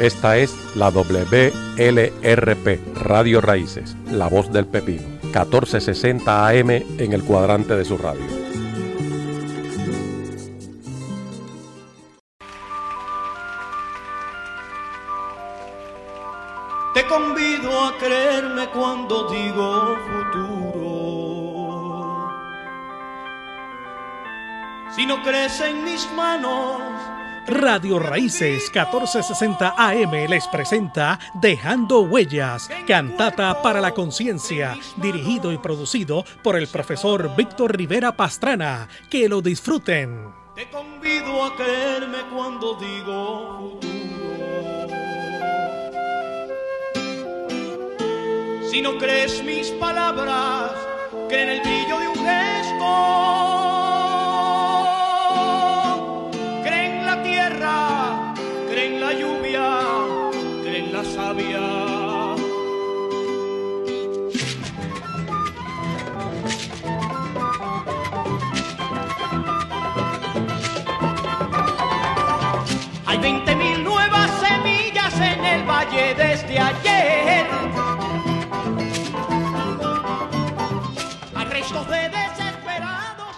Esta es la WLRP, Radio Raíces, La Voz del Pepino, 1460 AM en el cuadrante de su radio. Te convido a creerme cuando digo futuro. Si no crees en mis manos, Radio Raíces 1460 AM les presenta Dejando Huellas, cantata para la conciencia, dirigido y producido por el profesor Víctor Rivera Pastrana. Que lo disfruten. Te convido a creerme cuando digo futuro. Si no crees mis palabras, que en el brillo de un gesto desde ayer. De desesperados.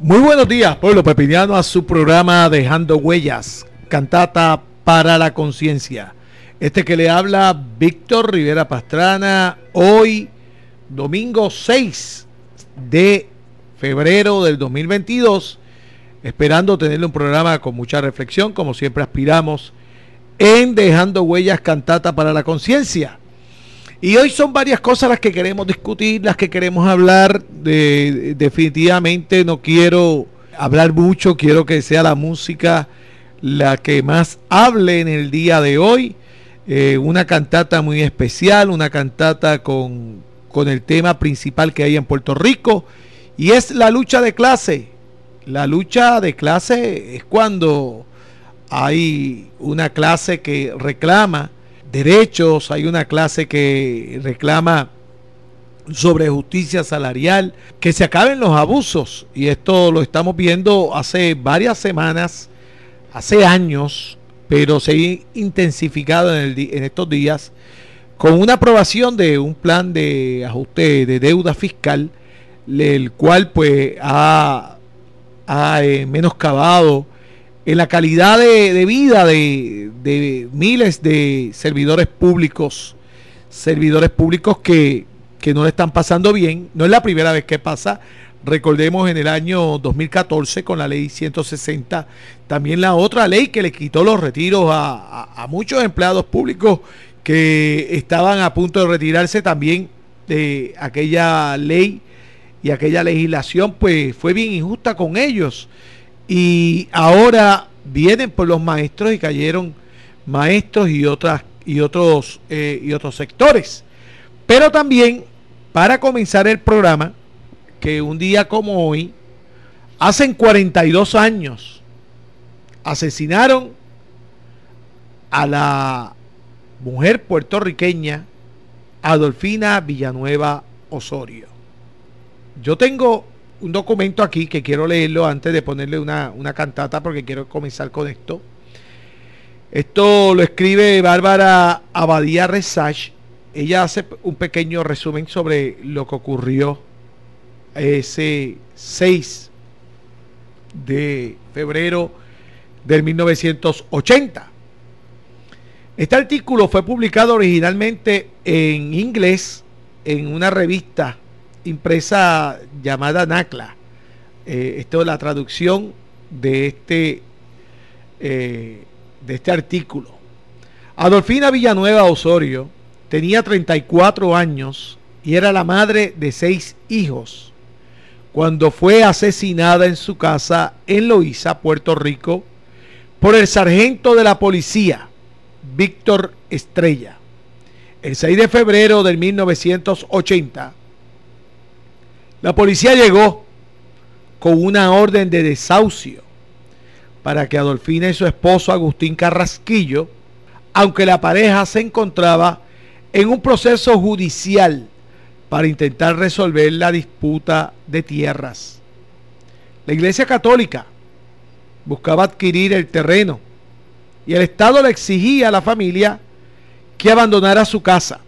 Muy buenos días, pueblo pepiniano, a su programa Dejando Huellas, cantata para la conciencia. Este que le habla Víctor Rivera Pastrana, hoy domingo 6 de febrero del 2022, esperando tenerle un programa con mucha reflexión, como siempre aspiramos, en Dejando Huellas Cantata para la Conciencia. Y hoy son varias cosas las que queremos discutir, las que queremos hablar. De, definitivamente no quiero hablar mucho, quiero que sea la música la que más hable en el día de hoy. Eh, una cantata muy especial, una cantata con, con el tema principal que hay en Puerto Rico, y es la lucha de clase. La lucha de clase es cuando hay una clase que reclama derechos, hay una clase que reclama sobre justicia salarial, que se acaben los abusos. Y esto lo estamos viendo hace varias semanas, hace años, pero se ha intensificado en, estos días con una aprobación de un plan de ajuste de deuda fiscal, el cual pues ha, ha eh, menoscabado en la calidad de, de vida de, de, miles de servidores públicos, servidores públicos que, que no le están pasando bien. No es la primera vez que pasa. Recordemos en el año 2014 con la ley 160, también la otra ley que le quitó los retiros a, a, a muchos empleados públicos que estaban a punto de retirarse también de aquella ley y aquella legislación, pues fue bien injusta con ellos. Y ahora vienen por los maestros y cayeron maestros y otras y otros eh, y otros sectores. Pero también para comenzar el programa, que un día como hoy, hacen 42 años, asesinaron a la mujer puertorriqueña Adolfina Villanueva Osorio. Yo tengo un documento aquí que quiero leerlo antes de ponerle una, una cantata porque quiero comenzar con esto. Esto lo escribe Bárbara Abadía Resach. Ella hace un pequeño resumen sobre lo que ocurrió ese 6 de febrero del 1980. Este artículo fue publicado originalmente en inglés en una revista impresa llamada NACLA. Eh, esto es la traducción de este, eh, de este artículo. Adolfina Villanueva Osorio tenía 34 años y era la madre de seis hijos cuando fue asesinada en su casa en Loíza, Puerto Rico, por el sargento de la policía, Víctor Estrella. El 6 de febrero de 1980, la policía llegó con una orden de desahucio para que Adolfina y su esposo Agustín Carrasquillo, aunque la pareja se encontraba en un proceso judicial para intentar resolver la disputa de tierras. La Iglesia Católica buscaba adquirir el terreno y el Estado le exigía a la familia que abandonara su casa.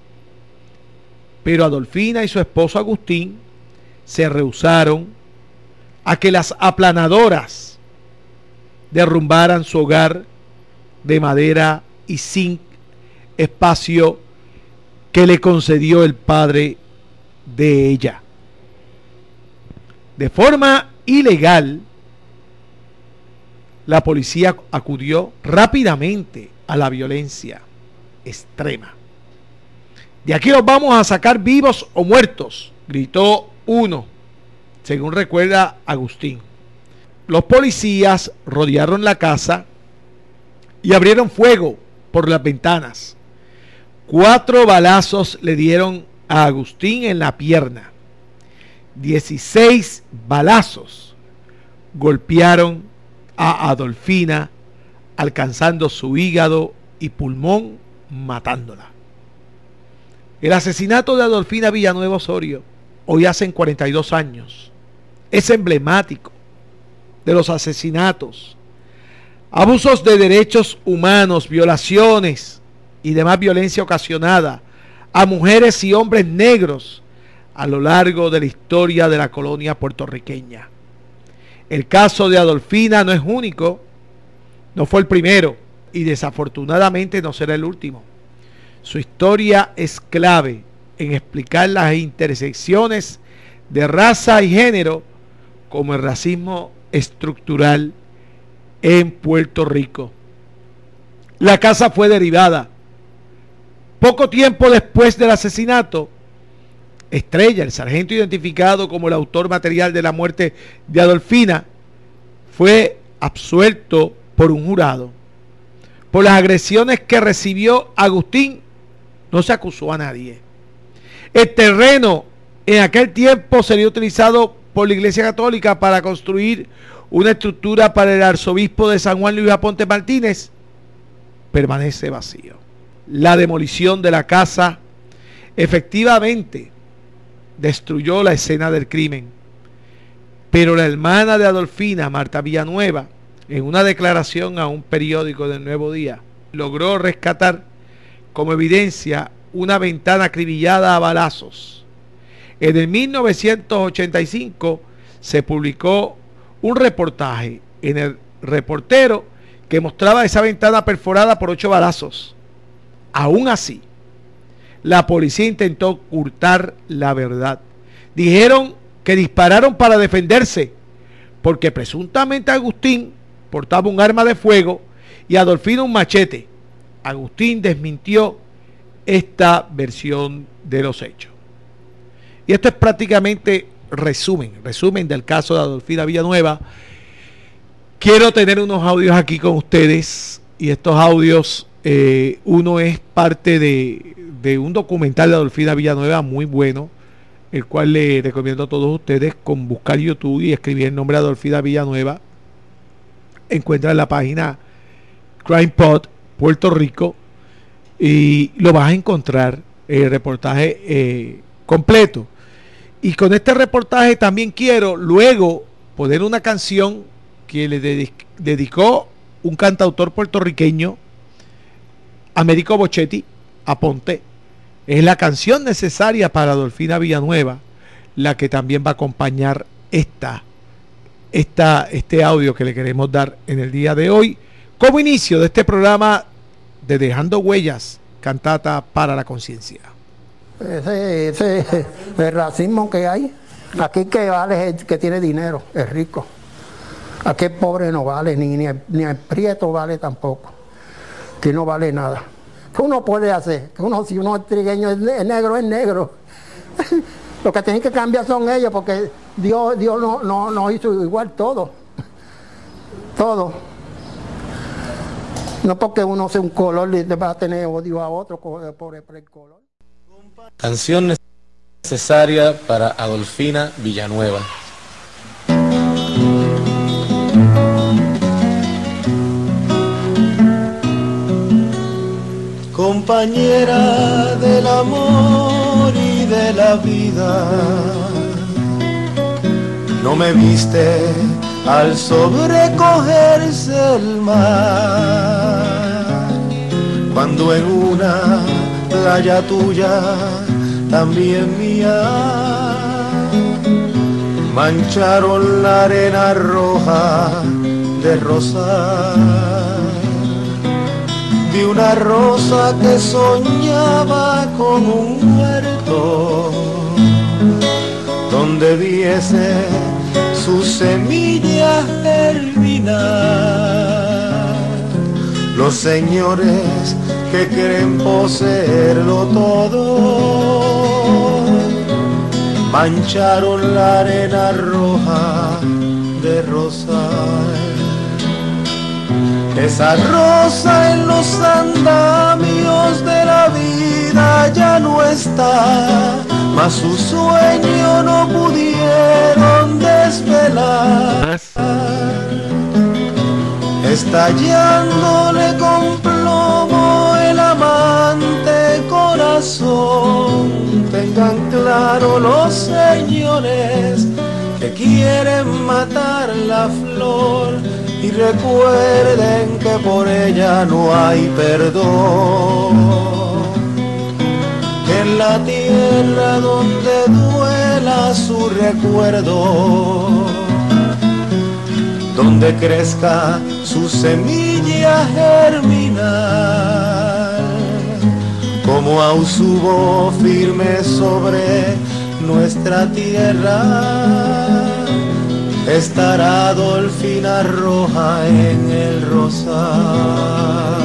Pero Adolfina y su esposo Agustín se rehusaron a que las aplanadoras derrumbaran su hogar de madera y sin espacio que le concedió el padre de ella. De forma ilegal, la policía acudió rápidamente a la violencia extrema. De aquí los vamos a sacar vivos o muertos, gritó uno, según recuerda Agustín. Los policías rodearon la casa y abrieron fuego por las ventanas. Cuatro balazos le dieron a Agustín en la pierna. Dieciséis balazos golpearon a Adolfina, alcanzando su hígado y pulmón, matándola. El asesinato de Adolfina Villanueva Osorio, hoy hacen 42 años, es emblemático de los asesinatos, abusos de derechos humanos, violaciones y demás violencia ocasionada a mujeres y hombres negros a lo largo de la historia de la colonia puertorriqueña. El caso de Adolfina no es único, no fue el primero y desafortunadamente no será el último. Su historia es clave en explicar las intersecciones de raza y género como el racismo estructural en Puerto Rico. La casa fue derivada. Poco tiempo después del asesinato, Estrella, el sargento identificado como el autor material de la muerte de Adolfina, fue absuelto por un jurado. Por las agresiones que recibió Agustín, no se acusó a nadie. El terreno en aquel tiempo sería utilizado por la Iglesia Católica para construir una estructura para el arzobispo de San Juan Luis Aponte Martínez. Permanece vacío. La demolición de la casa efectivamente destruyó la escena del crimen. Pero la hermana de Adolfina, Marta Villanueva, en una declaración a un periódico del Nuevo Día, logró rescatar como evidencia una ventana acribillada a balazos. En el 1985 se publicó un reportaje en el reportero que mostraba esa ventana perforada por ocho balazos. Aún así, la policía intentó ocultar la verdad. Dijeron que dispararon para defenderse, porque presuntamente Agustín portaba un arma de fuego y Adolfino un machete. Agustín desmintió esta versión de los hechos. Y esto es prácticamente resumen, resumen del caso de Adolfina Villanueva. Quiero tener unos audios aquí con ustedes y estos audios, eh, uno es parte de, de un documental de Adolfina Villanueva muy bueno, el cual le recomiendo a todos ustedes con buscar YouTube y escribir el nombre de Adolfina Villanueva. Encuentra la página Crime Pod Puerto Rico y lo vas a encontrar el reportaje eh, completo. Y con este reportaje también quiero luego poner una canción que le dedicó un cantautor puertorriqueño, Américo Bochetti, a Ponte, es la canción necesaria para Adolfina Villanueva, la que también va a acompañar esta, esta, este audio que le queremos dar en el día de hoy, como inicio de este programa de Dejando Huellas, cantata para la conciencia. Ese, el racismo que hay, aquí que vale es el que tiene dinero, es rico. Aquí el pobre no vale, ni, ni, ni el prieto vale tampoco, que no vale nada. ¿Qué uno puede hacer? Que uno, si uno es trigueño es, negro, es negro. Lo que tienen que cambiar son ellos, porque Dios, Dios no, no, no hizo igual todo. Todo. No porque uno sea un color le va a tener odio a otro por, por el color. Canción necesaria para Adolfina Villanueva. compañera del amor y de la vida. No me viste al sobrecogerse el mar. En una playa tuya, también mía, mancharon la arena roja de rosa. Vi una rosa que soñaba con un huerto donde viese su semilla germinar. Los señores que creen poseerlo todo mancharon la arena roja de rosal. Esa rosa en los andamios de la vida ya no está, mas su sueño no pudieron desvelar. Estallándole con plomo corazón, tengan claro los señores que quieren matar la flor y recuerden que por ella no hay perdón. Que en la tierra donde duela su recuerdo, donde crezca su semilla germinal, como ausubo firme sobre nuestra tierra estará Dolfina roja en el rosal.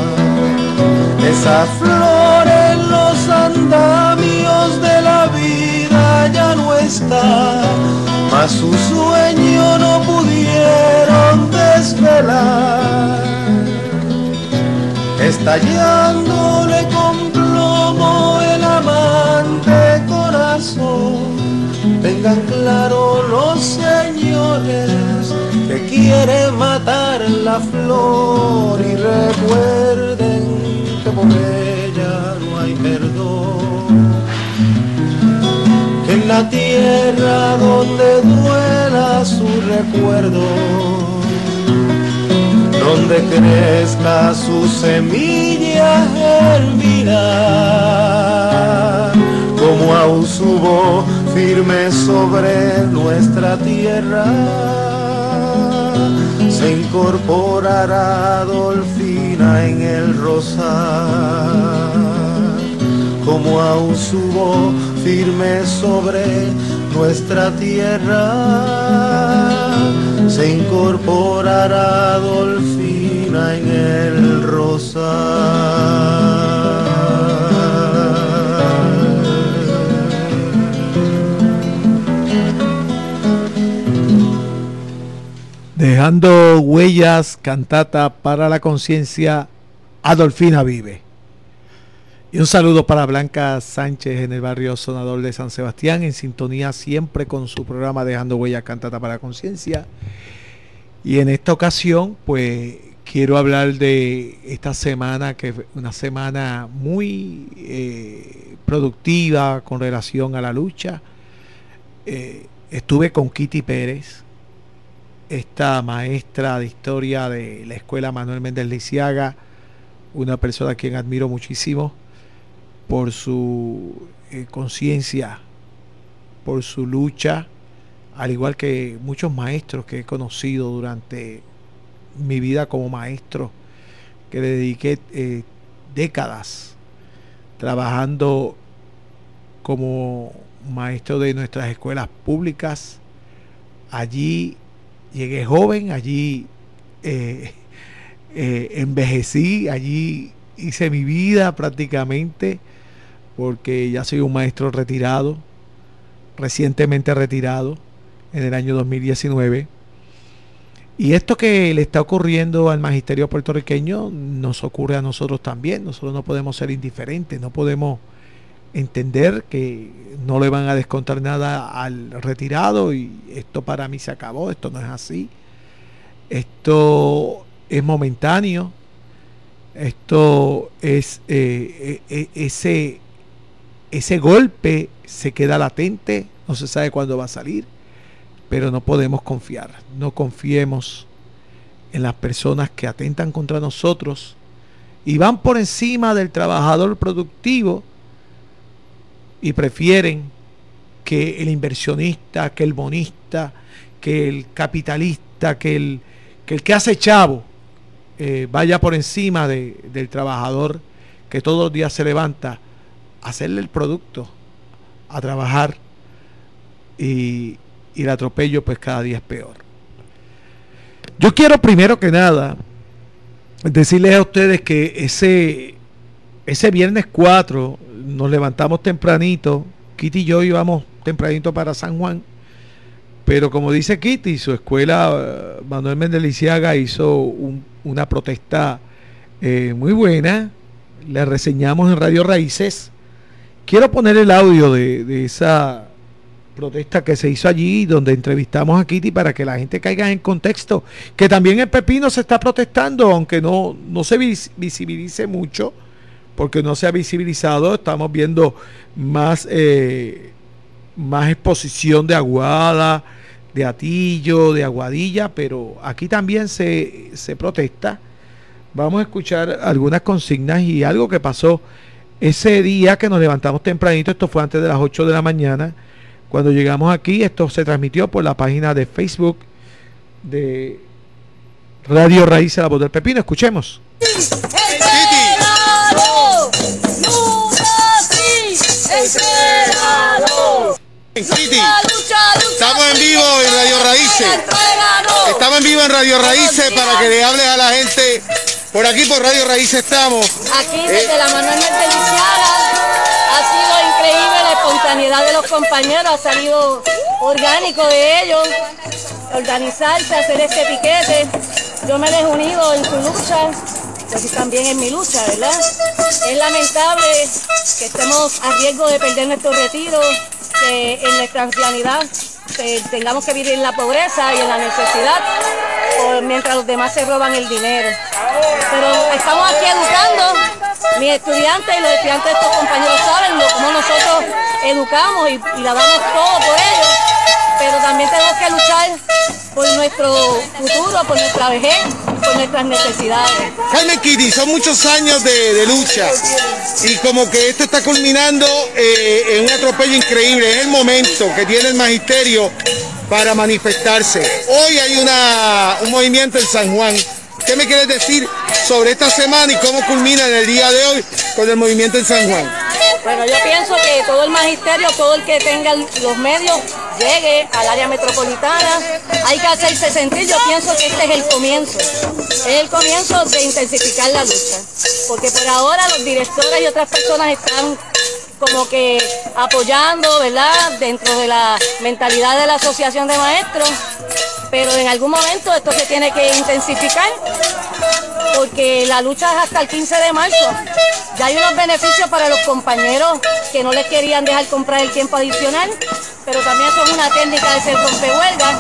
Esa flor en los andamios de la vida ya no está, mas su sueño no pudieron desvelar. Estallándole tengan claro los señores que quieren matar la flor. Y recuerden que por ella no hay perdón. Que en la tierra donde duela su recuerdo, donde crezca su semilla germinar, como aún subo firme sobre nuestra tierra, se incorporará Dolfina en el rosal, como aún subo firme sobre nuestra tierra, se incorporará Dolfina en el rosal. Dejando huellas, cantata para la conciencia, Adolfina vive. Y un saludo para Blanca Sánchez en el barrio Sonador de San Sebastián, en sintonía siempre con su programa Dejando huellas, cantata para la conciencia. Y en esta ocasión, pues quiero hablar de esta semana, que es una semana muy eh, productiva con relación a la lucha. Eh, estuve con Kitty Pérez, esta maestra de historia de la escuela Manuel Méndez Lisiaga, una persona a quien admiro muchísimo por su eh, conciencia, por su lucha, al igual que muchos maestros que he conocido durante mi vida como maestro, que le dediqué eh, décadas trabajando como maestro de nuestras escuelas públicas. Allí llegué joven, allí eh, eh, envejecí, allí hice mi vida prácticamente, porque ya soy un maestro retirado, recientemente retirado, en el año 2019. Y esto que le está ocurriendo al magisterio puertorriqueño nos ocurre a nosotros también. Nosotros no podemos ser indiferentes, no podemos entender que no le van a descontar nada al retirado y esto para mí se acabó, esto no es así. Esto es momentáneo, esto es eh, eh, ese, ese golpe se queda latente, no se sabe cuándo va a salir, pero no podemos confiar, no confiemos en las personas que atentan contra nosotros y van por encima del trabajador productivo y prefieren que el inversionista, que el bonista, que el capitalista, que el que, hace chavo eh, vaya por encima del trabajador que todos los días se levanta a hacerle el producto, a trabajar y el atropello pues cada día es peor. Yo quiero primero que nada decirles a ustedes que ese, ese viernes 4 nos levantamos tempranito, Kitty y yo íbamos tempranito para San Juan, pero como dice Kitty, su escuela, eh, Manuel Mendeliciaga hizo una protesta eh, muy buena, le reseñamos en Radio Raíces. Quiero poner el audio de, de esa protesta que se hizo allí, donde entrevistamos a Kitty para que la gente caiga en contexto, que también en Pepino se está protestando, aunque no, no se visibilice mucho, porque no se ha visibilizado, estamos viendo más, eh, más exposición de aguada, de atillo, de aguadilla, pero aquí también se, se protesta. Vamos a escuchar algunas consignas y algo que pasó ese día que nos levantamos tempranito, esto fue antes de las 8 de la mañana, cuando llegamos aquí, esto se transmitió por la página de Facebook de Radio Raíz de la Voz del Pepino. Escuchemos. Estamos en vivo en Radio Raíces. Estamos en vivo en Radio Raíces para que le hables a la gente. Por aquí por Radio Raíces estamos. Aquí desde la Manuel Merteliciana espontaneidad de los compañeros, ha salido orgánico de ellos, organizarse, hacer este piquete. Yo me he unido en su lucha, y también en mi lucha, ¿verdad? Es lamentable que estemos a riesgo de perder nuestro retiro, que en nuestra ancianidad tengamos que vivir en la pobreza y en la necesidad, mientras los demás se roban el dinero. Pero estamos aquí educando mis estudiantes y los estudiantes de estos compañeros saben cómo nosotros educamos y, la damos todo por ellos, pero también tenemos que luchar por nuestro futuro, por nuestra vejez, por nuestras necesidades. Jaime Kitty, son muchos años de, lucha y como que esto está culminando eh, en un atropello increíble, es el momento que tiene el magisterio para manifestarse. Hoy hay una, un movimiento en San Juan ¿Qué me quieres decir sobre esta semana y cómo culmina en el día de hoy con el movimiento en San Juan? Bueno, yo pienso que todo el magisterio, todo el que tenga los medios, llegue al área metropolitana. Hay que hacerse sentir, yo pienso que este es el comienzo. Es el comienzo de intensificar la lucha. Porque por ahora los directores y otras personas están como que apoyando, ¿verdad? Dentro de la mentalidad de la Asociación de Maestros pero en algún momento esto se tiene que intensificar porque la lucha es hasta el 15 de marzo. Ya hay unos beneficios para los compañeros que no les querían dejar comprar el tiempo adicional, pero también son una técnica de ser rompehuelga.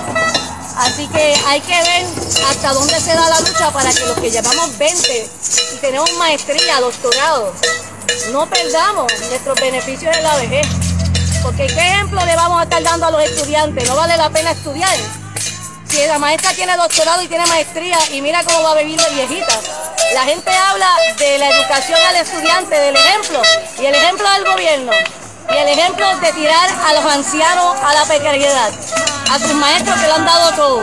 Así que hay que ver hasta dónde se da la lucha para que los que llevamos 20 y tenemos maestría, doctorado, no perdamos nuestros beneficios de la vejez. Porque ¿qué ejemplo le vamos a estar dando a los estudiantes? No vale la pena estudiar si la maestra tiene doctorado y tiene maestría y mira cómo va a vivir de viejita. La gente habla de la educación al estudiante, del ejemplo, y el ejemplo del gobierno, y el ejemplo de tirar a los ancianos a la precariedad, a sus maestros que le han dado todo.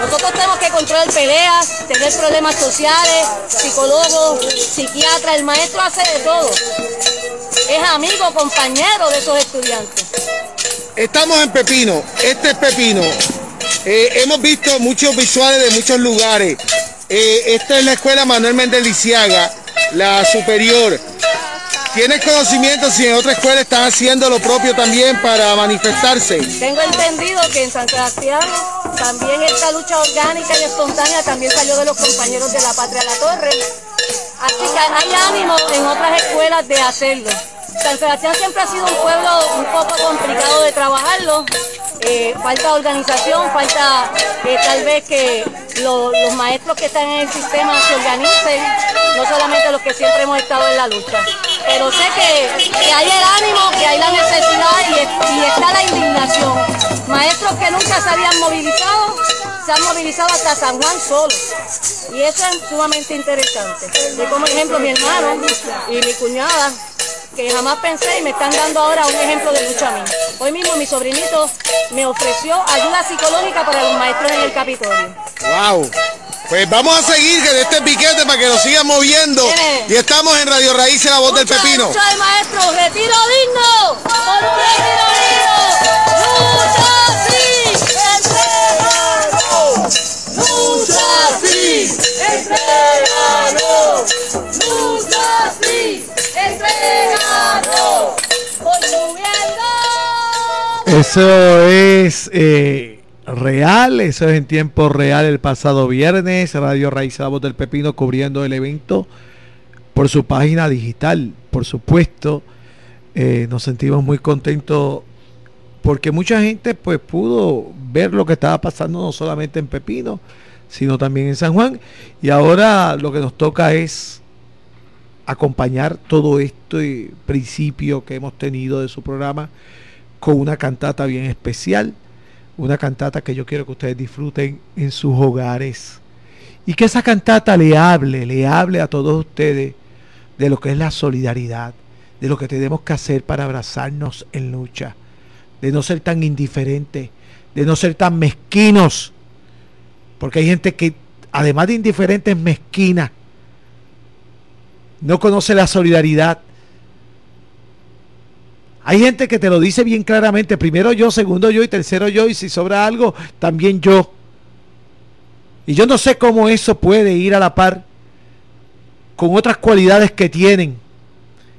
Nosotros tenemos que controlar peleas, tener problemas sociales, psicólogos, psiquiatras, el maestro hace de todo. Es amigo, compañero de esos estudiantes. Estamos en Pepino, este es Pepino. Eh, hemos visto muchos visuales de muchos lugares. Eh, esta es la escuela Manuel Méndez Lisiaga, la superior. ¿Tienes conocimiento si en otra escuela están haciendo lo propio también para manifestarse? Tengo entendido que en San Sebastián también esta lucha orgánica y espontánea también salió de los compañeros de la Patria La Torre. Así que hay ánimo en otras escuelas de hacerlo. San Sebastián siempre ha sido un pueblo un poco complicado de trabajarlo, eh, falta organización, falta eh, tal vez que los maestros que están en el sistema se organicen, no solamente los que siempre hemos estado en la lucha. Pero sé que, hay el ánimo, que hay la necesidad y, está la indignación. Maestros que nunca se habían movilizado se han movilizado hasta San Juan solo. Y eso es sumamente interesante. De como ejemplo mi hermano y mi cuñada, que jamás pensé y me están dando ahora un ejemplo de lucha a. Hoy mismo mi sobrinito me ofreció ayuda psicológica para los maestros en el Capitolio. ¡Wow! Pues vamos a seguir de este piquete para que lo sigan moviendo. Tiene. Y estamos en Radio Raíces, la voz del pepino. lucha de maestros, retiro digno, por un retiro digno. Eso es eh, real, eso es en tiempo real el pasado viernes. Radio Raíz La Voz del Pepino cubriendo el evento por su página digital, por supuesto. Eh, nos sentimos muy contentos porque mucha gente pues pudo ver lo que estaba pasando no solamente en Pepino, sino también en San Juan. Y ahora lo que nos toca es acompañar todo este principio que hemos tenido de su programa con una cantata bien especial, una cantata que yo quiero que ustedes disfruten en sus hogares y que esa cantata le hable, le hable a todos ustedes de lo que es la solidaridad, de lo que tenemos que hacer para abrazarnos en lucha, de no ser tan indiferentes, de no ser tan mezquinos, porque hay gente que además de indiferente es mezquina, no conoce la solidaridad. Hay gente que te lo dice bien claramente, primero yo, segundo yo y tercero yo, y si sobra algo, también yo. Y yo no sé cómo eso puede ir a la par con otras cualidades que tienen,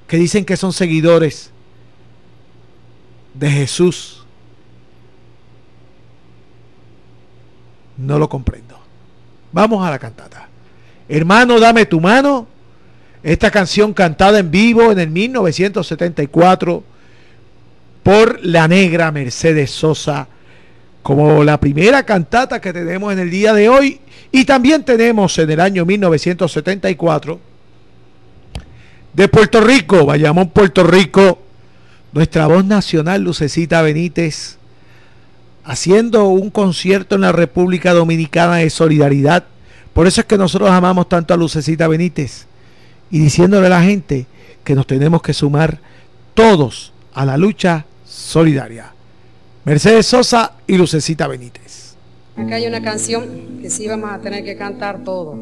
que dicen que son seguidores de Jesús. No lo comprendo. Vamos a la cantata. Hermano, dame tu mano. Esta canción cantada en vivo en el 1974 por la negra Mercedes Sosa como la primera cantata que tenemos en el día de hoy y también tenemos en el año 1974 de Puerto Rico, Bayamón, Puerto Rico, nuestra voz nacional Lucecita Benítez haciendo un concierto en la República Dominicana de solidaridad. Por eso es que nosotros amamos tanto a Lucecita Benítez y diciéndole a la gente que nos tenemos que sumar todos a la lucha solidaria. Mercedes Sosa y Lucecita Benítez. Acá hay una canción que sí vamos a tener que cantar todo.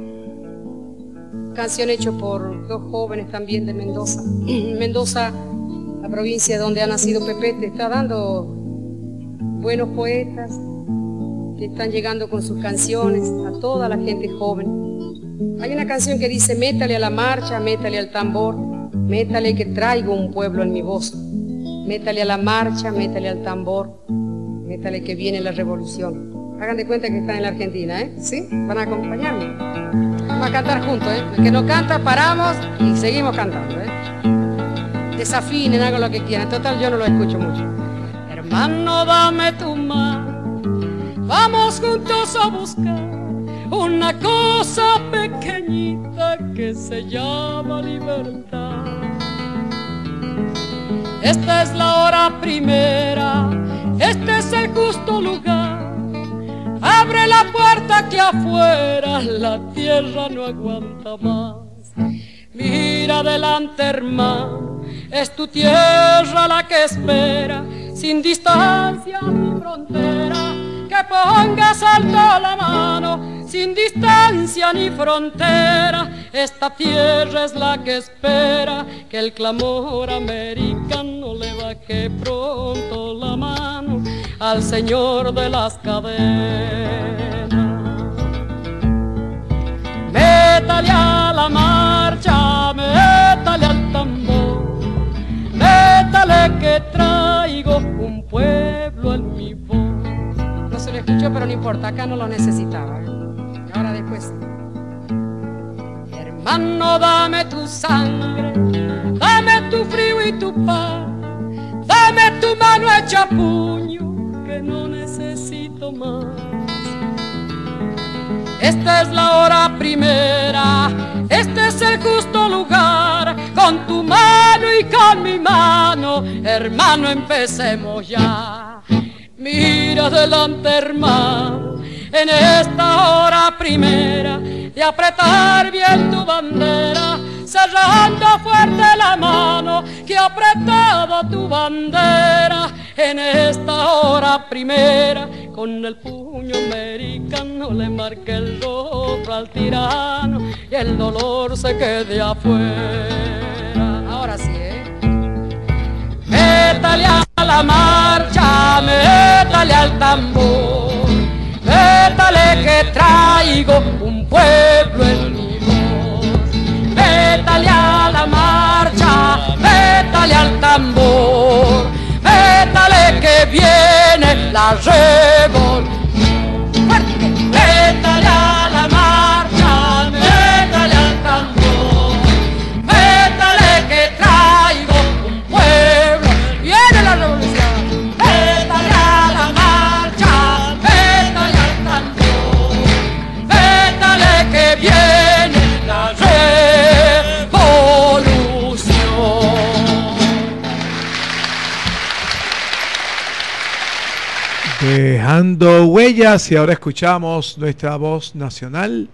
Canción hecha por dos jóvenes también de Mendoza. Mendoza, la provincia donde ha nacido Pepe, te está dando buenos poetas que están llegando con sus canciones a toda la gente joven. Hay una canción que dice, métale a la marcha, métale al tambor, métale que traigo un pueblo en mi voz. Métale a la marcha, métale al tambor, métale que viene la revolución. Hagan de cuenta que están en la Argentina, ¿eh? ¿Sí? Van a acompañarme. Vamos a cantar juntos, ¿eh? El que no canta, paramos y seguimos cantando, ¿eh? Desafinen, hagan lo que quieran. Total, yo no lo escucho mucho. Hermano, dame tu mano. Vamos juntos a buscar una cosa pequeñita que se llama libertad. Esta es la hora primera, este es el justo lugar. Abre la puerta que afuera la tierra no aguanta más. Mira adelante, hermano, es tu tierra la que espera, sin distancia ni frontera. Que pongas alto la mano, sin distancia ni frontera. Esta tierra es la que espera que el clamor americano le baje pronto la mano al Señor de las cadenas. Métale a la marcha, métale al tambor, métale que traigo un pueblo en mi voz. No se lo escuchó, pero no importa, acá no lo necesitaba. Ahora después. Hermano, dame tu sangre, dame tu frío y tu paz, dame tu mano hecha puño, que no necesito más. Esta es la hora primera, este es el justo lugar, con tu mano y con mi mano, hermano, empecemos ya. Mira adelante, hermano, en esta hora primera de apretar bien tu bandera, cerrando fuerte la mano que apretaba tu bandera en esta hora primera, con el puño americano le marqué el rostro al tirano y el dolor se quede afuera. Ahora sí, ¿eh? Métale a la marcha, métale al tambor, métale que traigo un pueblo en mi voz. Métale a la marcha, métale al tambor, métale que viene la revolución. Dejando huellas y ahora escuchamos nuestra voz nacional,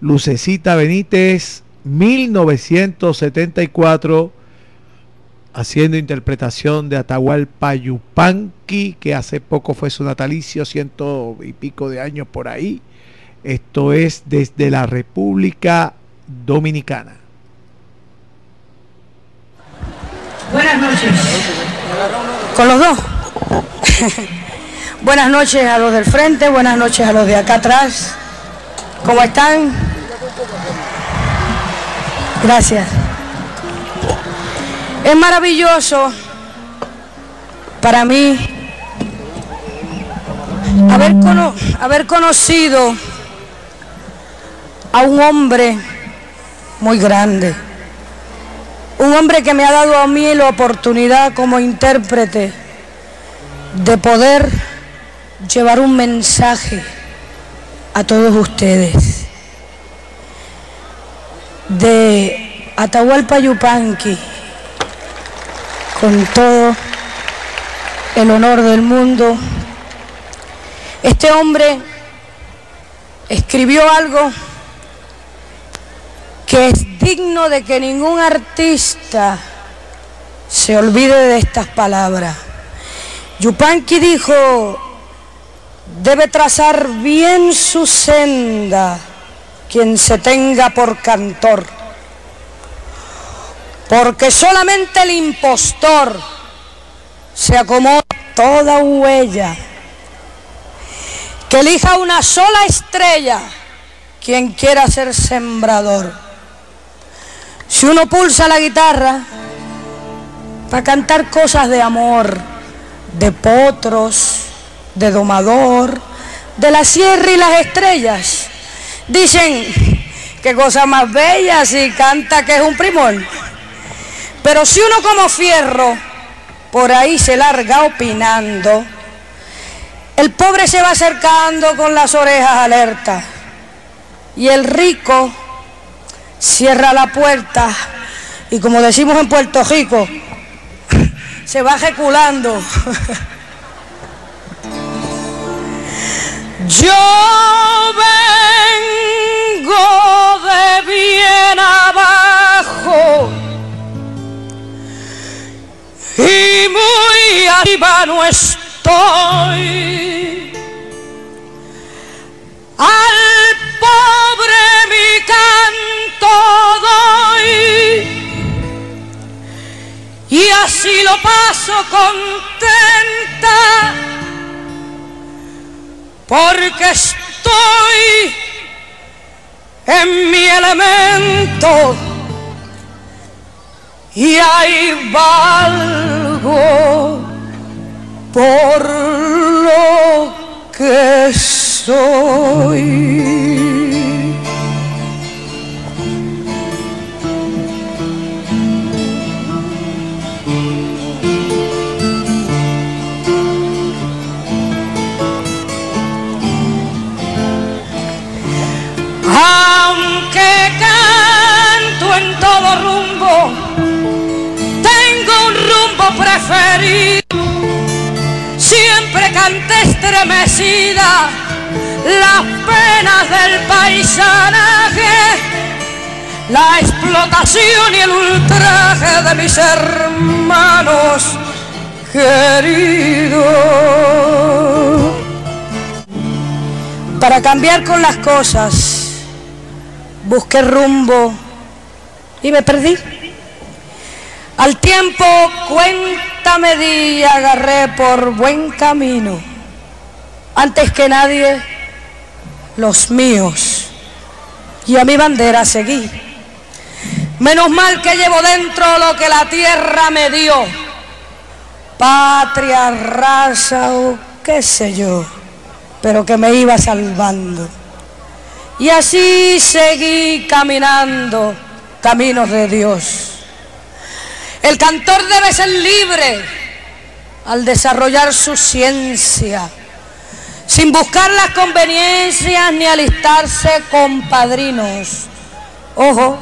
Lucecita Benítez, 1974, haciendo interpretación de Atahualpa Yupanqui, que hace poco fue su natalicio, ciento y pico de años por ahí. Esto es desde la República Dominicana. Buenas noches. ¿Con los dos? buenas noches a los del frente, buenas noches a los de acá atrás. ¿Cómo están? Gracias. Es maravilloso para mí haber, haber conocido a un hombre muy grande. Un hombre que me ha dado a mí la oportunidad como intérprete de poder llevar un mensaje a todos ustedes. De Atahualpa Yupanqui, con todo el honor del mundo. Este hombre escribió algo que es digno de que ningún artista se olvide de estas palabras. Yupanqui dijo, debe trazar bien su senda quien se tenga por cantor, porque solamente el impostor se acomoda toda huella, que elija una sola estrella quien quiera ser sembrador. Si uno pulsa la guitarra para cantar cosas de amor, de potros, de domador, de la sierra y las estrellas, dicen qué cosa más bella si canta que es un primor. Pero si uno como fierro por ahí se larga opinando, el pobre se va acercando con las orejas alertas y el rico cierra la puerta y como decimos en Puerto Rico, se va ejeculando. Yo vengo de bien abajo y muy arriba no estoy. Al pobre mi canto doy y así lo paso contenta porque estoy en mi elemento y ahí valgo por lo que soy. Aunque canto en todo rumbo, tengo un rumbo preferido. Siempre canté estremecida las penas del paisanaje, la explotación y el ultraje de mis hermanos queridos. Para cambiar con las cosas, busqué rumbo y me perdí. Al tiempo cuenta me di agarré por buen camino. Antes que nadie, los míos. Y a mi bandera seguí. Menos mal que llevo dentro lo que la tierra me dio. Patria, raza o qué sé yo. Pero que me iba salvando. Y así seguí caminando caminos de Dios. El cantor debe ser libre al desarrollar su ciencia, sin buscar las conveniencias ni alistarse con padrinos. Ojo,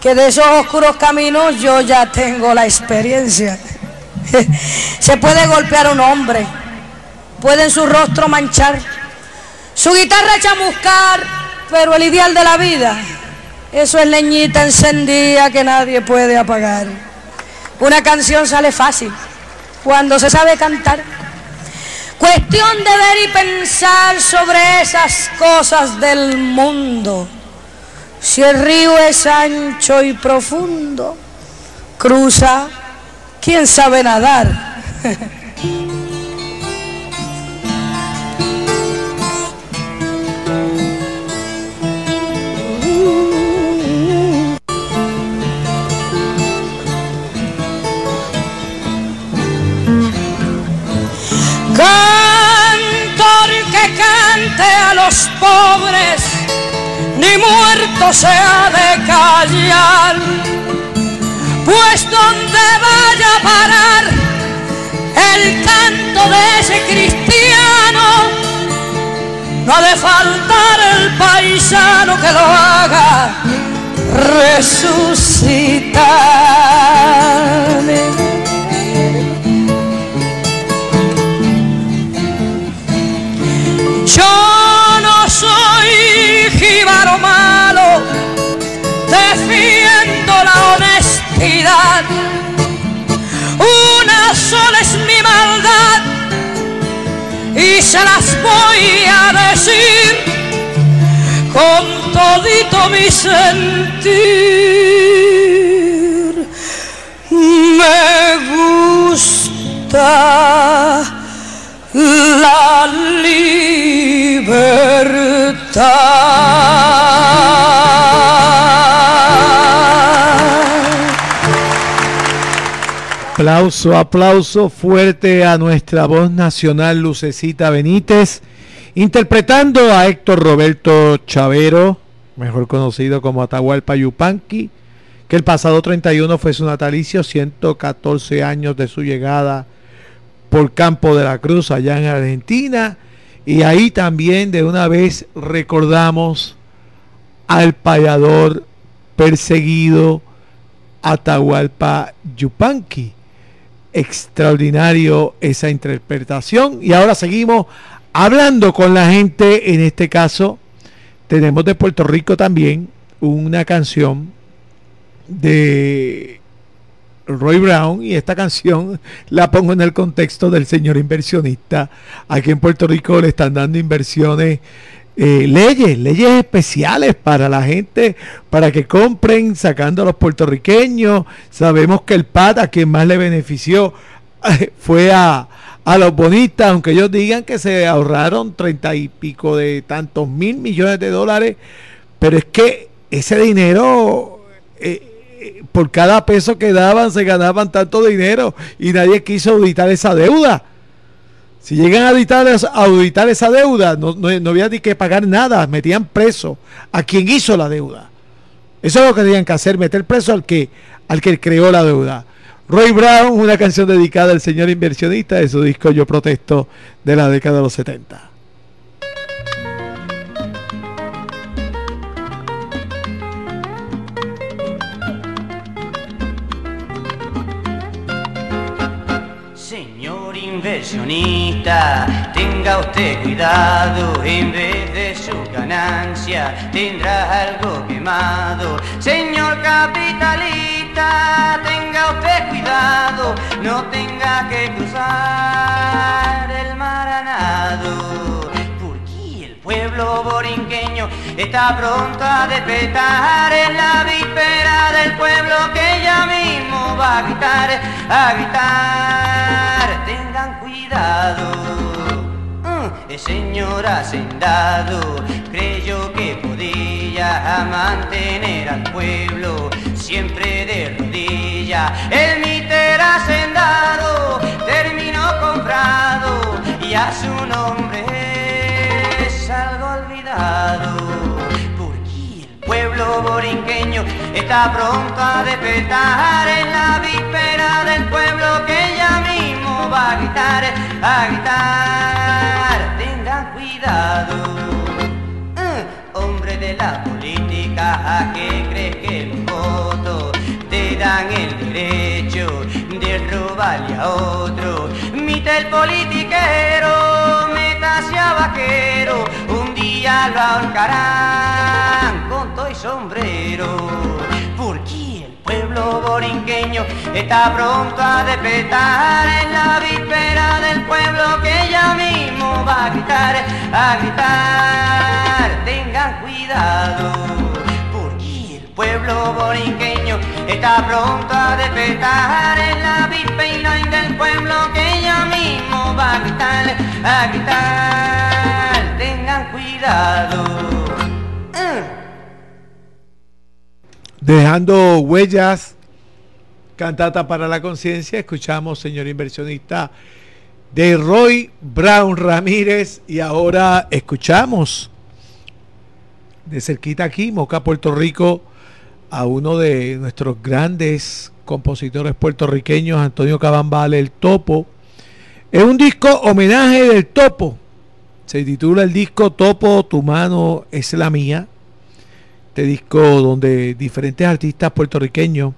que de esos oscuros caminos yo ya tengo la experiencia. Se puede golpear a un hombre, puede su rostro manchar, su guitarra chamuscar, pero el ideal de la vida, eso es leñita encendida que nadie puede apagar. Una canción sale fácil cuando se sabe cantar. Cuestión de ver y pensar sobre esas cosas del mundo. Si el río es ancho y profundo, cruza, ¿quién sabe nadar? a los pobres, ni muerto se ha de callar, pues donde vaya a parar el canto de ese cristiano, no ha de faltar el paisano que lo haga resucitar. Defiendo la honestidad. Una sola es mi maldad y se las voy a decir con todito mi sentir. Me gusta la libertad. Aplauso, aplauso fuerte a nuestra voz nacional Lucecita Benítez, interpretando a Héctor Roberto Chavero, mejor conocido como Atahualpa Yupanqui, que el pasado 31 fue su natalicio, 114 años de su llegada por Campo de la Cruz allá en Argentina. Y ahí también de una vez recordamos al payador perseguido Atahualpa Yupanqui. Extraordinario esa interpretación. Y ahora seguimos hablando con la gente. En este caso, tenemos de Puerto Rico también una canción de Roy Brown y esta canción la pongo en el contexto del señor inversionista. Aquí en Puerto Rico le están dando inversiones, eh, leyes, leyes especiales para la gente, para que compren, sacando a los puertorriqueños. Sabemos que el PAT a quien más le benefició fue a, a los bonistas, aunque ellos digan que se ahorraron treinta y pico de tantos mil millones de dólares, pero es que ese dinero... Eh, por cada peso que daban se ganaban tanto dinero y nadie quiso auditar esa deuda. Si llegan a auditar, esa deuda, no, no, había ni que pagar nada, metían preso a quien hizo la deuda. Eso es lo que tenían que hacer, meter preso al que, al que creó la deuda. Roy Brown, una canción dedicada al señor inversionista de su disco Yo Protesto de la década de los 70. Tenga usted cuidado, en vez de su ganancia tendrá algo quemado. Señor capitalista, tenga usted cuidado, no tenga que cruzar el maranado. Porque el pueblo borinqueño está pronto a despertar en la víspera del pueblo que ya mismo va a gritar, a gritar. Cuidado. El señor hacendado creyó que podía mantener al pueblo siempre de rodillas. El míter hacendado terminó comprado y a su nombre es algo olvidado. Pueblo borinqueño está pronto a despertar en la víspera del pueblo que va a gritar, a gritar. Tengan cuidado, eh, hombre de la política, que crees que los votos te dan el derecho de robarle a otro? Mite el politiquero, metase a vaquero, un día lo ahorcarán con todo y sombrero. Borinqueño está pronto a despertar en la víspera del pueblo que ya mismo va a gritar, a gritar. Tengan cuidado, porque el pueblo borinqueño está pronto a despertar en la víspera del pueblo que ya mismo va a gritar, a gritar. Tengan cuidado. Dejando huellas, cantata para la conciencia, escuchamos, señor inversionista, de Roy Brown Ramírez y ahora escuchamos de cerquita aquí, Moca, Puerto Rico, a uno de nuestros grandes compositores puertorriqueños, Antonio Cabambale, el Topo. Es un disco homenaje del Topo. Se titula el disco Topo, tu mano es la mía este disco donde diferentes artistas puertorriqueños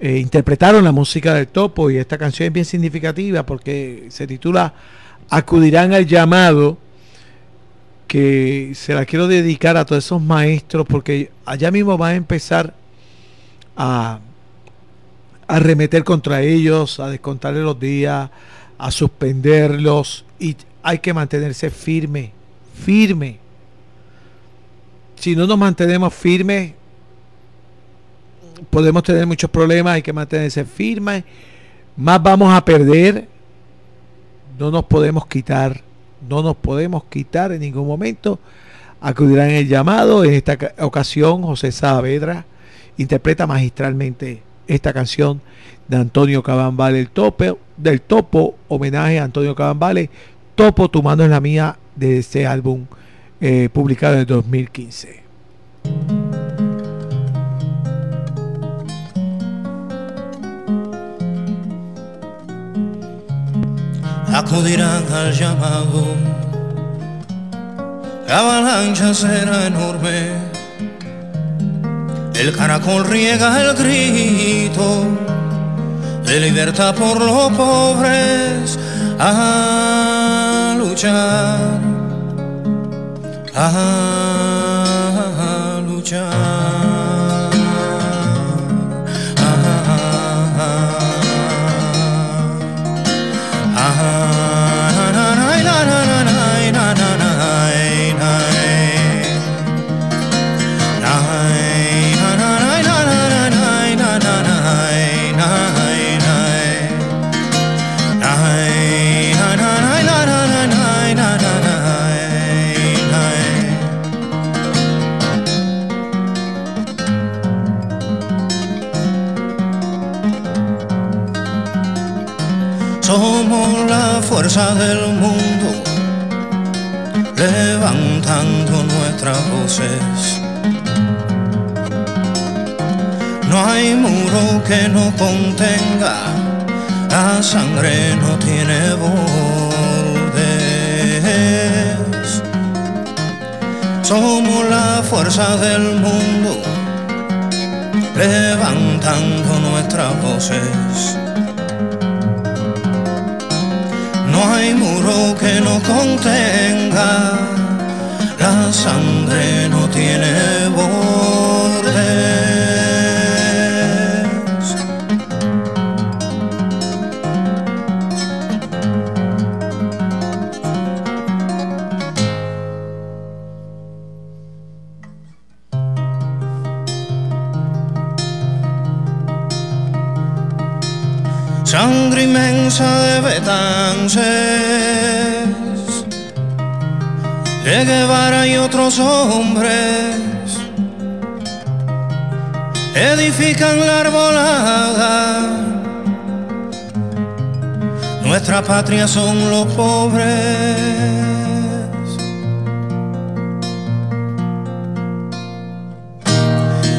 eh, interpretaron la música del topo y esta canción es bien significativa porque se titula Acudirán al llamado que se la quiero dedicar a todos esos maestros porque allá mismo va a empezar a arremeter contra ellos, a descontarle los días, a suspenderlos y hay que mantenerse firme, firme. Si no nos mantenemos firmes, podemos tener muchos problemas, hay que mantenerse firmes, más vamos a perder, no nos podemos quitar, no nos podemos quitar en ningún momento. Acudirán el llamado, en esta ocasión José Saavedra interpreta magistralmente esta canción de Antonio Cabambale el tope, del Topo, homenaje a Antonio Cabambale, Topo, tu mano es la mía de este álbum eh, publicado en el 2015. Acudirán al llamado, la avalancha será enorme, el caracol riega el grito de libertad por los pobres a luchar a luchar. Somos la fuerza del mundo, levantando nuestras voces. No hay muro que no contenga, la sangre no tiene bordes. Somos la fuerza del mundo, levantando nuestras voces. No hay muro que no contenga, la sangre no tiene borde. Betances, de Guevara y otros hombres edifican la arbolada. Nuestra patria son los pobres.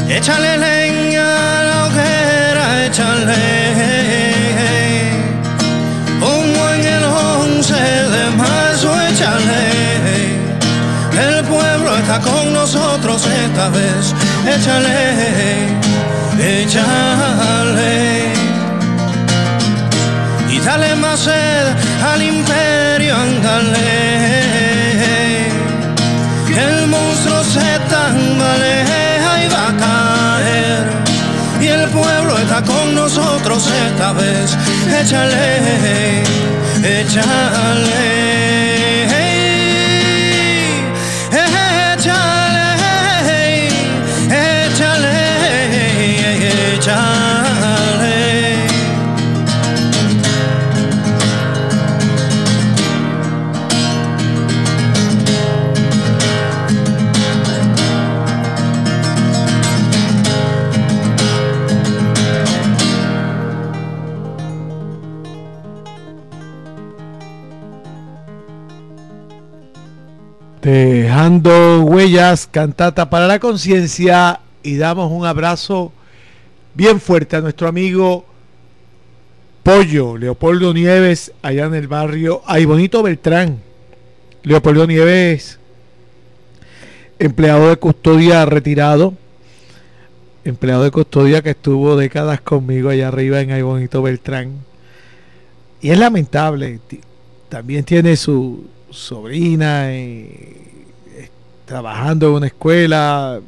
Échale leña a la hoguera, échale está con nosotros esta vez. Échale, échale. Y dale más sed al imperio, ándale. El monstruo se tambalea y va a caer. Y el pueblo está con nosotros esta vez. Échale, échale. Huellas, cantata para la conciencia y damos un abrazo bien fuerte a nuestro amigo Pollo, Leopoldo Nieves, allá en el barrio Ay Bonito Beltrán. Leopoldo Nieves, empleado de custodia retirado, empleado de custodia que estuvo décadas conmigo allá arriba en Ay Bonito Beltrán. Y es lamentable, también tiene su, sobrina trabajando en una escuela,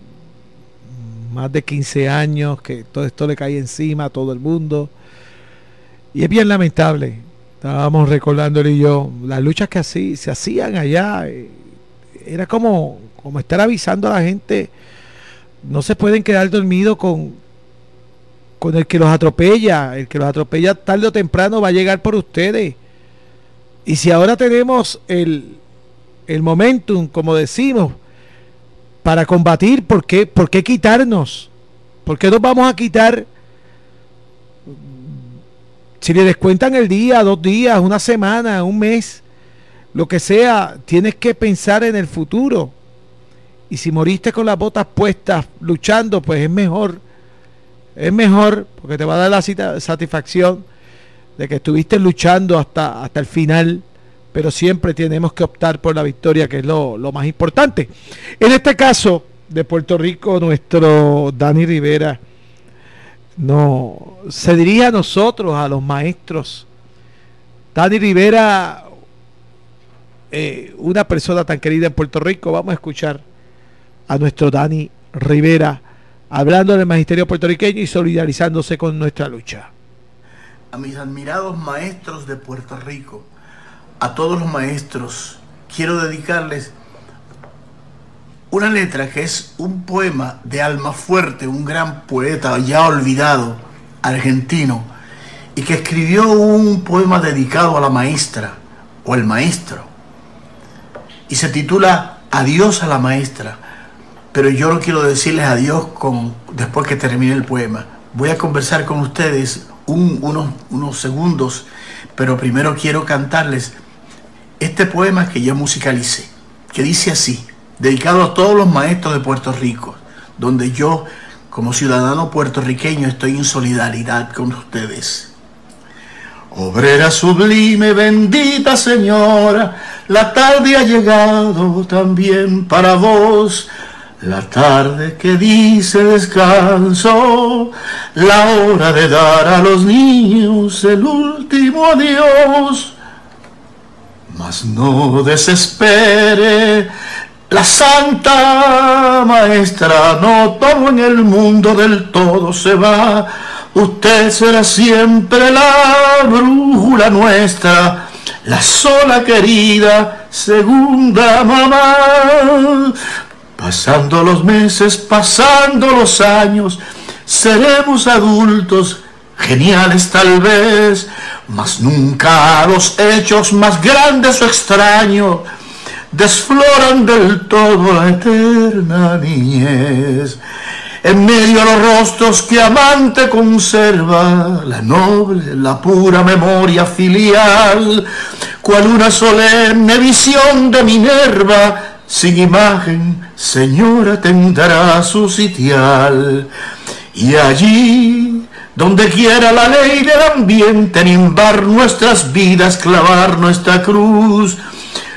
más de 15 años, que todo esto le cae encima a todo el mundo. Y es bien lamentable. Estábamos recordándole y yo, las luchas que así se hacían allá, eh, era como, como estar avisando a la gente, no se pueden quedar dormidos con, con el que los atropella, el que los atropella tarde o temprano va a llegar por ustedes. Y si ahora tenemos el, el momentum, como decimos, para combatir, ¿por qué, ¿por qué quitarnos? ¿Por qué nos vamos a quitar? Si le descuentan el día, dos días, una semana, un mes, lo que sea, tienes que pensar en el futuro. Y si moriste con las botas puestas luchando, pues es mejor. Es mejor porque te va a dar la satisfacción de que estuviste luchando hasta, hasta el final, pero siempre tenemos que optar por la victoria, que es lo, más importante. En este caso de Puerto Rico, nuestro Dani Rivera no se dirige a nosotros, a los maestros. Dani Rivera, eh, una persona tan querida en Puerto Rico, vamos a escuchar a nuestro Dani Rivera hablando del magisterio puertorriqueño y solidarizándose con nuestra lucha a mis admirados maestros de Puerto Rico, a todos los maestros, quiero dedicarles una letra que es un poema de Alma Fuerte, un gran poeta ya olvidado, argentino, y que escribió un poema dedicado a la maestra o el maestro. Y se titula Adiós a la maestra. Pero yo no quiero decirles adiós con, después que termine el poema. Voy a conversar con ustedes unos, unos segundos, pero primero quiero cantarles este poema que yo musicalicé, que dice así, dedicado a todos los maestros de Puerto Rico, donde yo, como ciudadano puertorriqueño, estoy en solidaridad con ustedes. Obrera sublime, bendita señora, la tarde ha llegado también para vos. La tarde que dice descanso, la hora de dar a los niños el último adiós. Mas no desespere. La santa maestra, no todo en el mundo del todo se va. Usted será siempre la brújula nuestra, la sola querida segunda mamá. Pasando los meses, pasando los años, seremos adultos, geniales tal vez, mas nunca los hechos más grandes o extraños desfloran del todo la eterna niñez. En medio de los rostros que amante conserva la noble, la pura memoria filial, cual una solemne visión de Minerva, sin imagen, señora, tendrá su sitial. Y allí, donde quiera la ley del ambiente nimbar nuestras vidas, clavar nuestra cruz,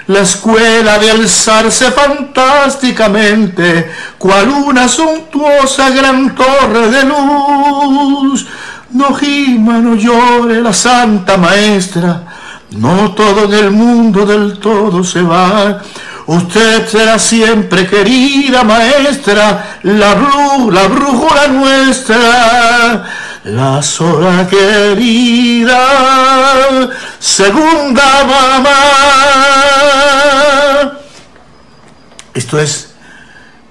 la escuela de alzarse fantásticamente, cual una suntuosa gran torre de luz. No gima, no llore la santa maestra, no todo en el mundo del todo se va. Usted será siempre querida maestra, la, la brújula nuestra, la sola querida, segunda mamá. Esto es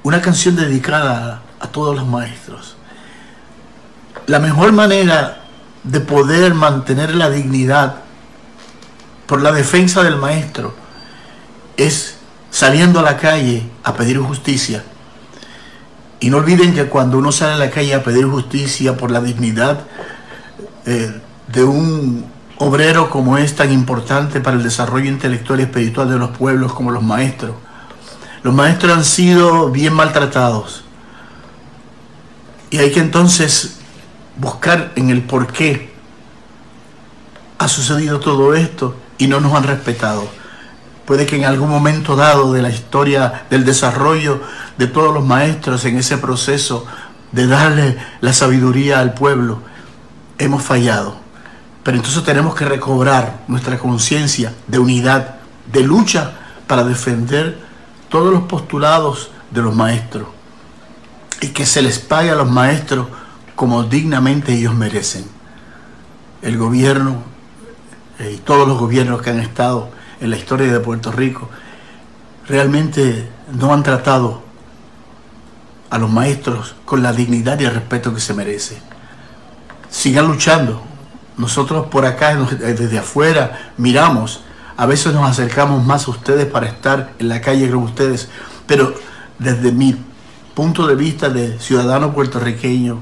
una canción dedicada a todos los maestros. La mejor manera de poder mantener la dignidad por la defensa del maestro es saliendo a la calle a pedir justicia. Y no olviden que cuando uno sale a la calle a pedir justicia por la dignidad eh, de un obrero como es tan importante para el desarrollo intelectual y espiritual de los pueblos como los maestros, los maestros han sido bien maltratados. Y hay que entonces buscar en el por qué ha sucedido todo esto y no nos han respetado. Puede que en algún momento dado de la historia del desarrollo de todos los maestros en ese proceso de darle la sabiduría al pueblo, hemos fallado. Pero entonces tenemos que recobrar nuestra conciencia de unidad, de lucha para defender todos los postulados de los maestros y que se les pague a los maestros como dignamente ellos merecen. El gobierno eh, y todos los gobiernos que han estado en la historia de Puerto Rico realmente no han tratado a los maestros con la dignidad y el respeto que se merece. Sigan luchando. Nosotros por acá, desde afuera, miramos. A veces nos acercamos más a ustedes para estar en la calle con ustedes. Pero desde mi punto de vista de ciudadano puertorriqueño,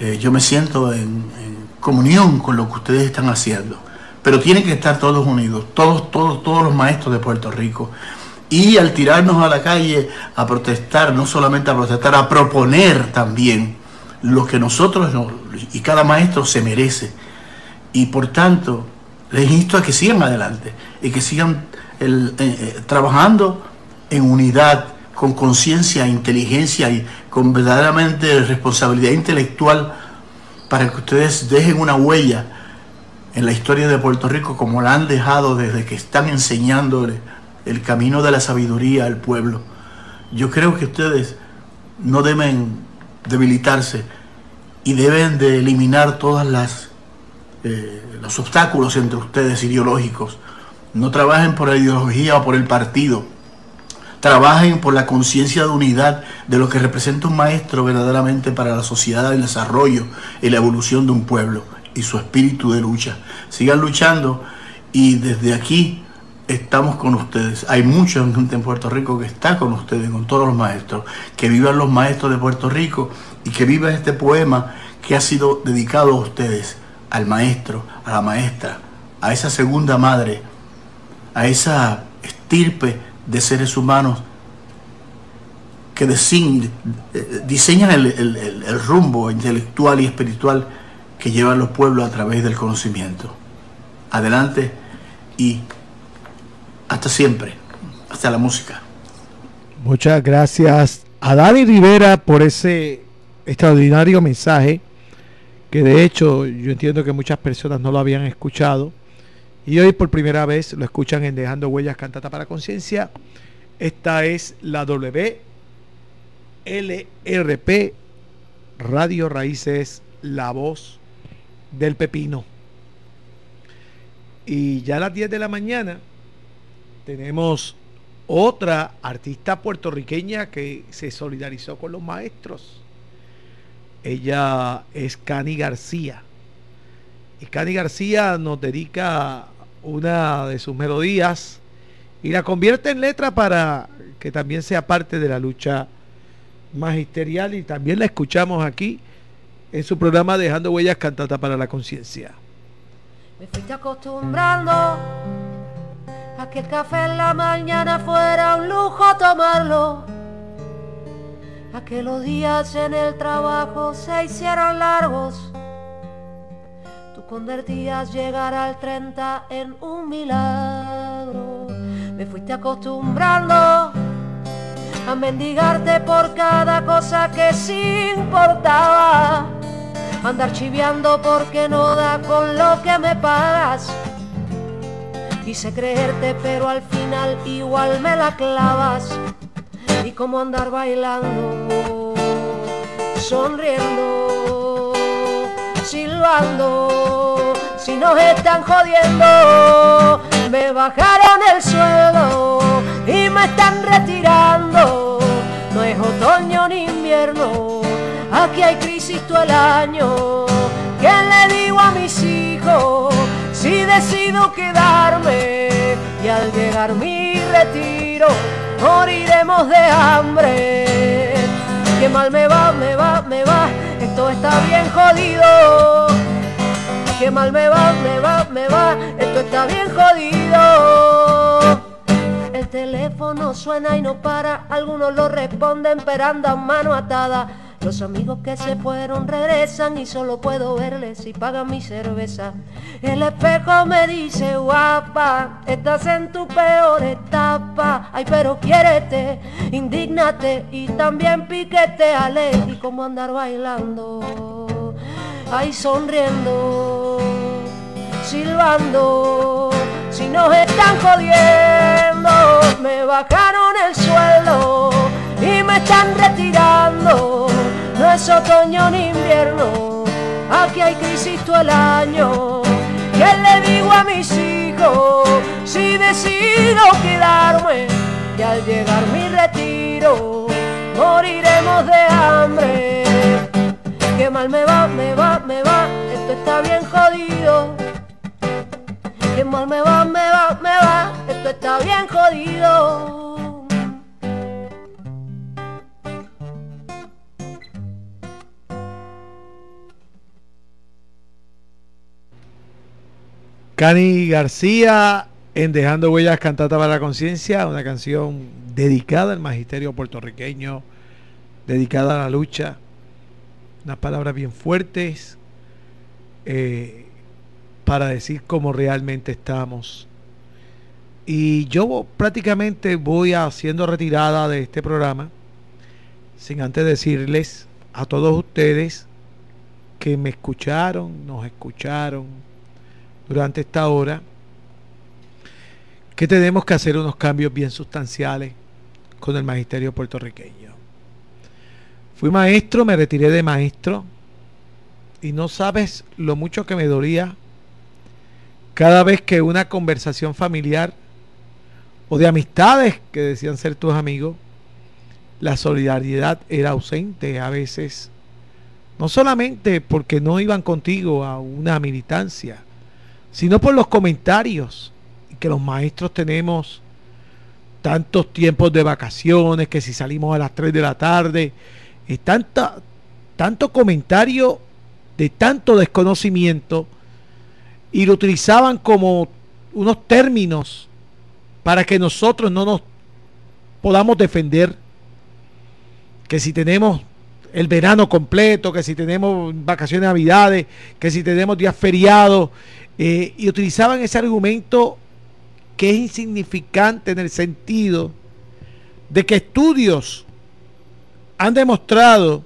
eh, yo me siento en, en comunión con lo que ustedes están haciendo pero tienen que estar todos unidos, todos, todos, todos los maestros de Puerto Rico. Y al tirarnos a la calle a protestar, no solamente a protestar, a proponer también lo que nosotros y cada maestro se merece. Y por tanto, les insto a que sigan adelante y que sigan eh, eh, trabajando en unidad, con conciencia, inteligencia y con verdaderamente responsabilidad intelectual para que ustedes dejen una huella en la historia de Puerto Rico como la han dejado desde que están enseñándole el camino de la sabiduría al pueblo. Yo creo que ustedes no deben debilitarse y deben de eliminar todas las eh, los obstáculos entre ustedes ideológicos. No trabajen por la ideología o por el partido. Trabajen por la conciencia de unidad de lo que representa un maestro verdaderamente para la sociedad, el desarrollo y la evolución de un pueblo y su espíritu de lucha. Sigan luchando y desde aquí estamos con ustedes. Hay mucha en Puerto Rico que está con ustedes, con todos los maestros. Que vivan los maestros de Puerto Rico y que viva este poema que ha sido dedicado a ustedes, al maestro, a la maestra, a esa segunda madre, a esa estirpe de seres humanos que eh, diseñan el rumbo intelectual y espiritual que llevan los pueblos a través del conocimiento. Adelante y hasta siempre, hasta la música. Muchas gracias a Dani Rivera por ese extraordinario mensaje que de hecho yo entiendo que muchas personas no lo habían escuchado Y hoy por primera vez lo escuchan en Dejando Huellas Cantata para Conciencia. Esta es la WLRP Radio Raíces, la voz del pepino. Y ya a las 10 de la mañana tenemos otra artista puertorriqueña que se solidarizó con los maestros. Ella es Cani García. Y Cani García nos dedica una de sus melodías y la convierte en letra para que también sea parte de la lucha magisterial y también la escuchamos aquí en su programa Dejando Huellas Cantata para la Conciencia. Me fuiste acostumbrando a que el café en la mañana fuera un lujo tomarlo, a que los días en el trabajo se hicieran largos convertías llegar al 30 en un milagro. Me fuiste acostumbrando a mendigarte por cada cosa que sí importaba. Andar chiviando porque no da con lo que me pagas. Quise creerte pero al final igual me la clavas. Y como andar bailando, sonriendo silbando. Si nos están jodiendo, me bajaron el suelo y me están retirando. No es otoño ni invierno, aquí hay crisis todo el año. ¿Qué le digo a mis hijos si decido quedarme? Y al llegar mi retiro, moriremos de hambre. Qué mal me va, me va, me va esto está bien jodido. Qué mal me va, me va, me va, esto está bien jodido. El teléfono suena y no para, algunos lo responden pero andan mano atada. Los amigos que se fueron regresan y solo puedo verles si pagan mi cerveza. El espejo me dice, guapa, estás en tu peor etapa. Ay, pero quiérete, indignate y también piquete ale y como andar bailando. Ay, sonriendo, silbando. Si nos están jodiendo, me bajaron el sueldo y me están retirando no es otoño ni invierno, aquí hay crisis todo el año. ¿Qué le digo a mis hijos si decido quedarme? Y al llegar mi retiro, moriremos de hambre. Qué mal me va, me va, me va, esto está bien jodido. Qué mal me va, me va, me va, esto está bien jodido. Cani García en Dejando Huellas Cantata para la Conciencia, una canción dedicada al magisterio puertorriqueño, dedicada a la lucha, unas palabras bien fuertes eh, para decir cómo realmente estamos. Y yo prácticamente voy haciendo retirada de este programa, sin antes decirles a todos ustedes que me escucharon, nos escucharon, durante esta hora que tenemos que hacer unos cambios bien sustanciales con el magisterio puertorriqueño. Fui maestro, me retiré de maestro y no sabes lo mucho que me dolía cada vez que una conversación familiar o de amistades que decían ser tus amigos, la solidaridad era ausente a veces, no solamente porque no iban contigo a una militancia, sino por los comentarios que los maestros tenemos tantos tiempos de vacaciones, que si salimos a las 3 de la tarde, y tanta, tanto comentario de tanto desconocimiento, y lo utilizaban como unos términos para que nosotros no nos podamos defender, que si tenemos el verano completo, que si tenemos vacaciones de navidades, que si tenemos días feriados, eh, y utilizaban ese argumento que es insignificante en el sentido de que estudios han demostrado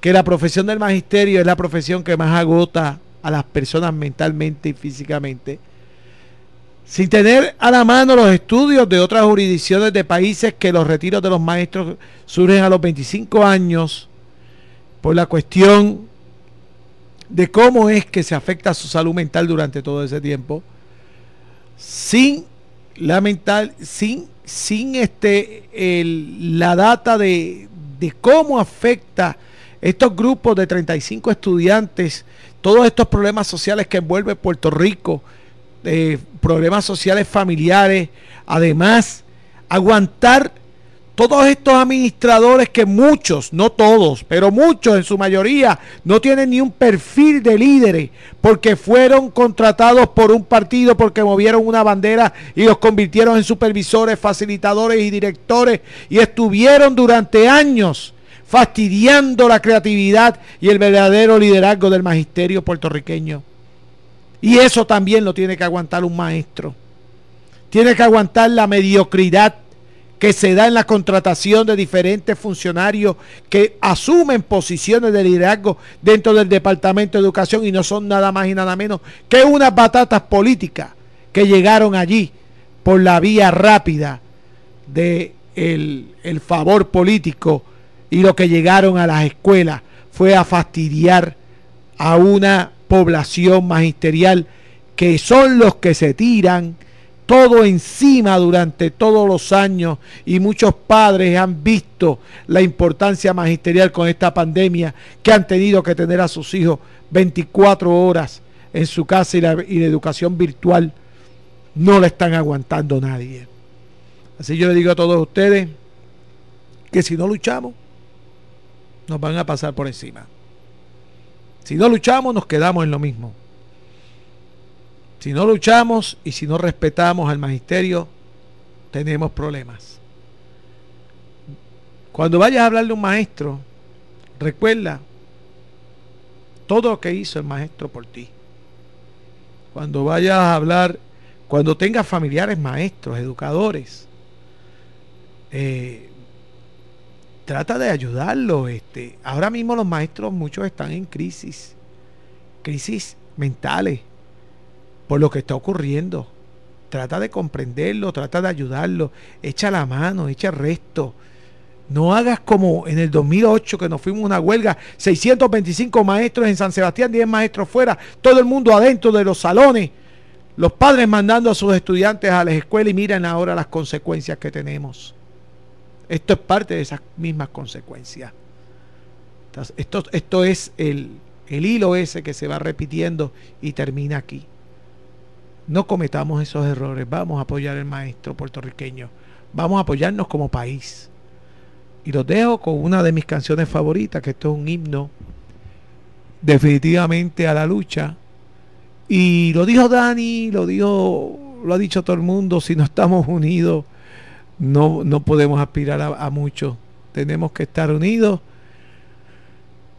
que la profesión del magisterio es la profesión que más agota a las personas mentalmente y físicamente, sin tener a la mano los estudios de otras jurisdicciones de países que los retiros de los maestros surgen a los 25 años por la cuestión de cómo es que se afecta su salud mental durante todo ese tiempo, sin lamentar, sin, sin este, la data de, de cómo afecta estos grupos de 35 estudiantes, todos estos problemas sociales que envuelve Puerto Rico, eh, problemas sociales familiares, además aguantar todos estos administradores que muchos, no todos, pero muchos en su mayoría no tienen ni un perfil de líderes porque fueron contratados por un partido porque movieron una bandera y los convirtieron en supervisores, facilitadores y directores y estuvieron durante años fastidiando la creatividad y el verdadero liderazgo del magisterio puertorriqueño. Y eso también lo tiene que aguantar un maestro. Tiene que aguantar la mediocridad que se da en la contratación de diferentes funcionarios que asumen posiciones de liderazgo dentro del Departamento de Educación y no son nada más y nada menos que unas batatas políticas que llegaron allí por la vía rápida de el, el favor político y lo que llegaron a las escuelas fue a fastidiar a una población magisterial que son los que se tiran todo encima durante todos los años y muchos padres han visto la importancia magisterial con esta pandemia que han tenido que tener a sus hijos 24 horas en su casa y la, educación virtual no la están aguantando nadie. Así yo le digo a todos ustedes que si no luchamos, nos van a pasar por encima. Si no luchamos, nos quedamos en lo mismo. Si no luchamos y si no respetamos al magisterio, tenemos problemas. Cuando vayas a hablarle a un maestro, recuerda todo lo que hizo el maestro por ti. Cuando vayas a hablar, cuando tengas familiares maestros, educadores, eh, trata de ayudarlos. Este. Ahora mismo los maestros, muchos están en crisis, crisis mentales por lo que está ocurriendo. Trata de comprenderlo, trata de ayudarlo, echa la mano, echa el resto. No hagas como en el 2008 que nos fuimos a una huelga, 625 maestros en San Sebastián, 10 maestros fuera, todo el mundo adentro de los salones, los padres mandando a sus estudiantes a las escuelas y miren ahora las consecuencias que tenemos. Esto es parte de esas mismas consecuencias. Esto, esto es el, el hilo ese que se va repitiendo y termina aquí. No cometamos esos errores. Vamos a apoyar al maestro puertorriqueño. Vamos a apoyarnos como país. Y los dejo con una de mis canciones favoritas, que esto es un himno definitivamente a la lucha. Y lo dijo Dani, lo dijo, lo ha dicho todo el mundo, si no estamos unidos, no, no podemos aspirar a, mucho. Tenemos que estar unidos.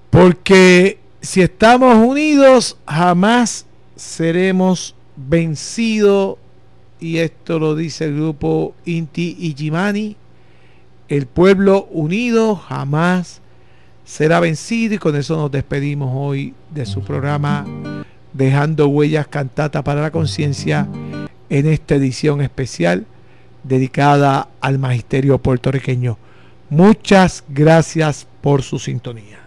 Porque si estamos unidos, jamás seremos vencido, y esto lo dice el grupo Inti Ijimani, el pueblo unido jamás será vencido y con eso nos despedimos hoy de su programa Dejando Huellas Cantata para la Conciencia en esta edición especial dedicada al magisterio puertorriqueño. Muchas gracias por su sintonía.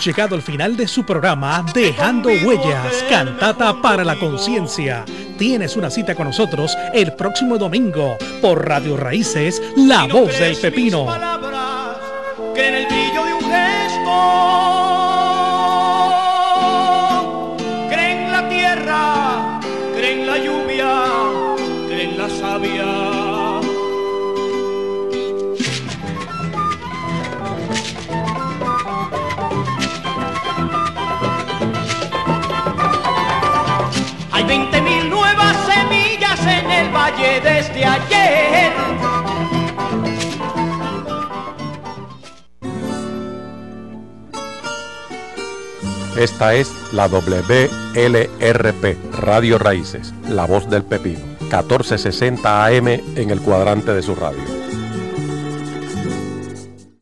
Hemos llegado al final de su programa Dejando Huellas, Cantata para la Conciencia. Tienes una cita con nosotros el próximo domingo por Radio Raíces, La Voz del Pepino. Esta es la WLRP, Radio Raíces, La Voz del Pepino, 1460 AM en el cuadrante de su radio.